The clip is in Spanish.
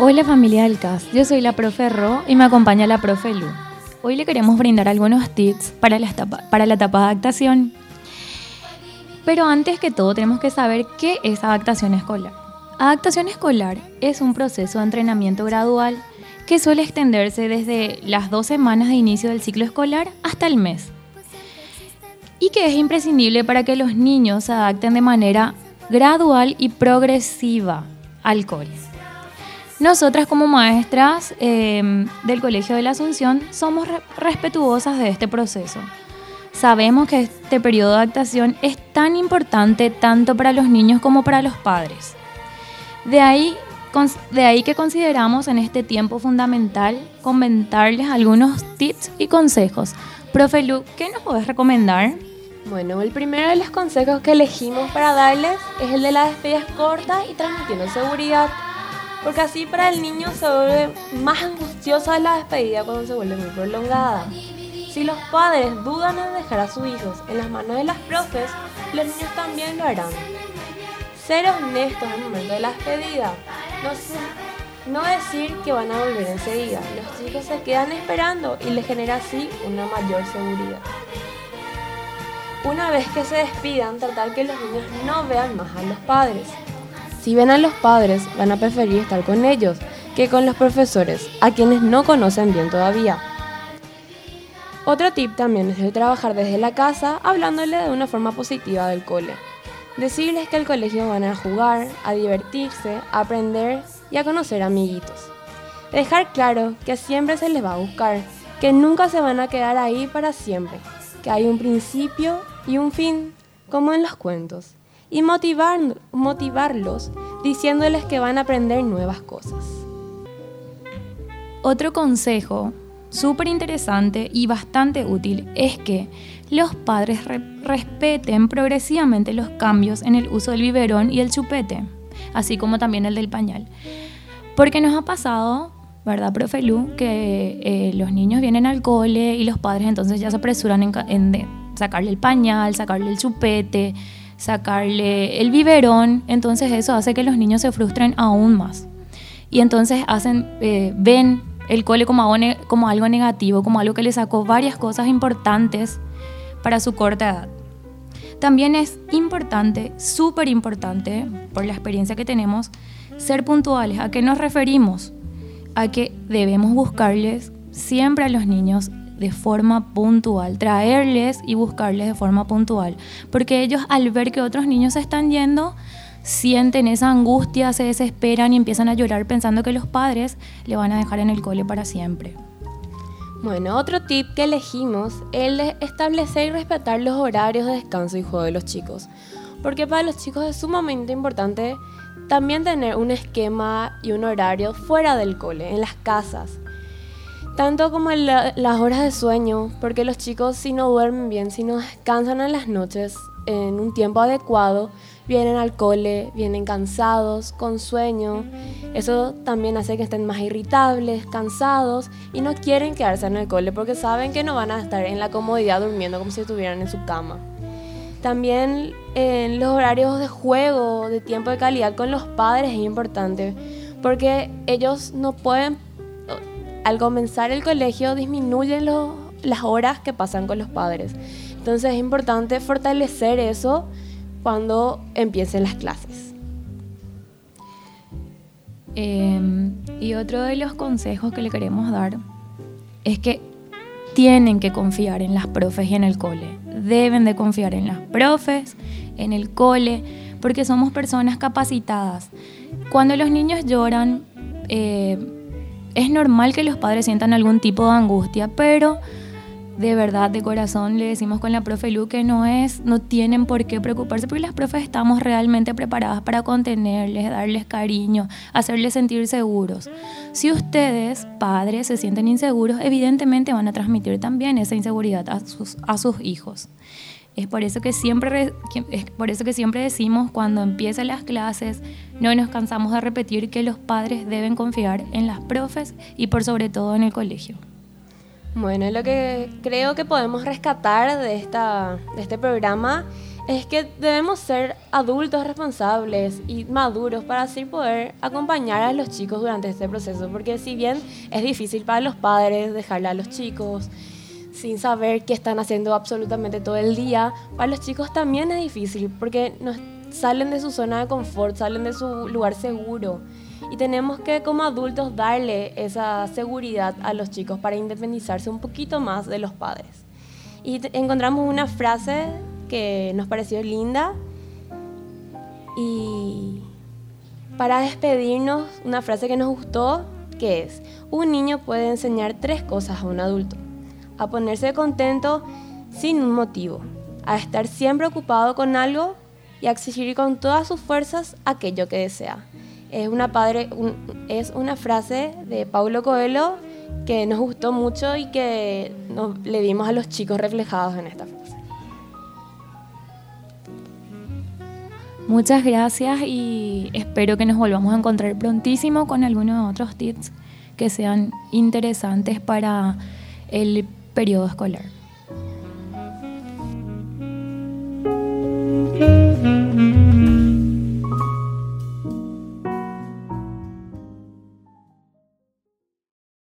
Hola familia del CAS, yo soy la profe Ro y me acompaña la profe Lu. Hoy le queremos brindar algunos tips para la etapa, la de adaptación. Pero antes que todo tenemos que saber qué es adaptación escolar. Adaptación escolar es un proceso de entrenamiento gradual que suele extenderse desde las dos semanas de inicio del ciclo escolar hasta el mes y que es imprescindible para que los niños se adapten de manera gradual y progresiva al cole. Nosotras como maestras em, del Colegio de la Asunción somos respetuosas de este proceso. Sabemos que este periodo de adaptación es tan importante tanto para los niños como para los padres. De ahí, de ahí que consideramos en este tiempo fundamental comentarles algunos tips y consejos. Profe Lu, ¿qué nos podés recomendar? Bueno, el primero de los consejos que elegimos para darles es el de las despedidas cortas y transmitiendo seguridad porque así para el niño se vuelve más angustiosa la despedida cuando se vuelve muy prolongada. Si los padres dudan en dejar a sus hijos en las manos de las profes, los niños también lo harán. Ser honestos el momento de la despedida. No, decir que van a volver enseguida. Los chicos se quedan esperando y les genera así una mayor seguridad. Una vez que se despidan, tratar que los niños no vean más a los padres. Si ven a los padres, van a preferir estar con ellos que con los profesores, a quienes no conocen bien todavía. Otro tip también es el trabajar desde la casa, hablándole de una forma positiva del cole. Decirles que al colegio van a jugar, a divertirse, a aprender y a conocer amiguitos. Dejar claro que siempre se les va a buscar, que nunca se van a quedar ahí para siempre, que hay un principio y un fin, como en los cuentos y motivar, motivarlos diciéndoles que van a aprender nuevas cosas. Otro consejo súper interesante y bastante útil es que los padres respeten progresivamente los cambios en el uso del biberón y el chupete, así como también el del pañal. Porque nos ha pasado, ¿verdad, profe Lu? Que eh, los niños vienen al cole y los padres entonces ya se apresuran en, sacarle el pañal, sacarle el chupete, sacarle el biberón, entonces eso hace que los niños se frustren aún más. Y entonces hacen, eh, ven el cole como como algo negativo, como algo que le sacó varias cosas importantes para su corta edad. También es importante, súper importante, por la experiencia que tenemos, ser puntuales. ¿A qué nos referimos? A que debemos buscarles siempre a los niños de forma puntual, traerles y buscarles de forma puntual, porque ellos al ver que otros niños se están yendo, sienten esa angustia, se desesperan y empiezan a llorar pensando que los padres le van a dejar en el cole para siempre. Bueno, otro tip que elegimos es el de establecer y respetar los horarios de descanso y juego de los chicos, porque para los chicos es sumamente importante también tener un esquema y un horario fuera del cole, en las casas tanto como las horas de sueño, porque los chicos si no duermen bien, si no descansan en las noches en un tiempo adecuado, vienen al cole, vienen cansados, con sueño. Eso también hace que estén más irritables, cansados y no quieren quedarse en el cole porque saben que no van a estar en la comodidad durmiendo como si estuvieran en su cama. También en los horarios de juego, de tiempo de calidad con los padres es importante porque ellos no pueden al comenzar el colegio disminuyen las horas que pasan con los padres. Entonces es importante fortalecer eso cuando empiecen las clases. Em, y otro de los consejos que le queremos dar es que tienen que confiar en las profes y en el cole. Deben de confiar en las profes, en el cole, porque somos personas capacitadas. Cuando los niños lloran, eh, es normal que los padres sientan algún tipo de angustia, pero de verdad, de corazón, le decimos con la profe Lu que no es, no tienen por qué preocuparse, porque las profes estamos realmente preparadas para contenerles, darles cariño, hacerles sentir seguros. Si ustedes, padres, se sienten inseguros, evidentemente van a transmitir también esa inseguridad a sus, a sus hijos. Es por eso que siempre, es por eso que siempre decimos cuando empiezan las clases, no nos cansamos de repetir que los padres deben confiar en las profes y por sobre todo en el colegio. Bueno, lo que creo que podemos rescatar de, esta, de este programa es que debemos ser adultos responsables y maduros para así poder acompañar a los chicos durante este proceso, porque si bien es difícil para los padres dejarle a los chicos sin saber qué están haciendo absolutamente todo el día, para los chicos también es difícil, porque no salen de su zona de confort, salen de su lugar seguro. Y tenemos que como adultos darle esa seguridad a los chicos para independizarse un poquito más de los padres. Y encontramos una frase que nos pareció linda. Y para despedirnos, una frase que nos gustó, que es, un niño puede enseñar tres cosas a un adulto. A ponerse contento sin un motivo, a estar siempre ocupado con algo y a exigir con todas sus fuerzas aquello que desea. Es una, padre, es una frase de Paulo Coelho que nos gustó mucho y que le dimos a los chicos reflejados en esta frase. Muchas gracias y espero que nos volvamos a encontrar prontísimo con algunos otros tips que sean interesantes para el periodo escolar.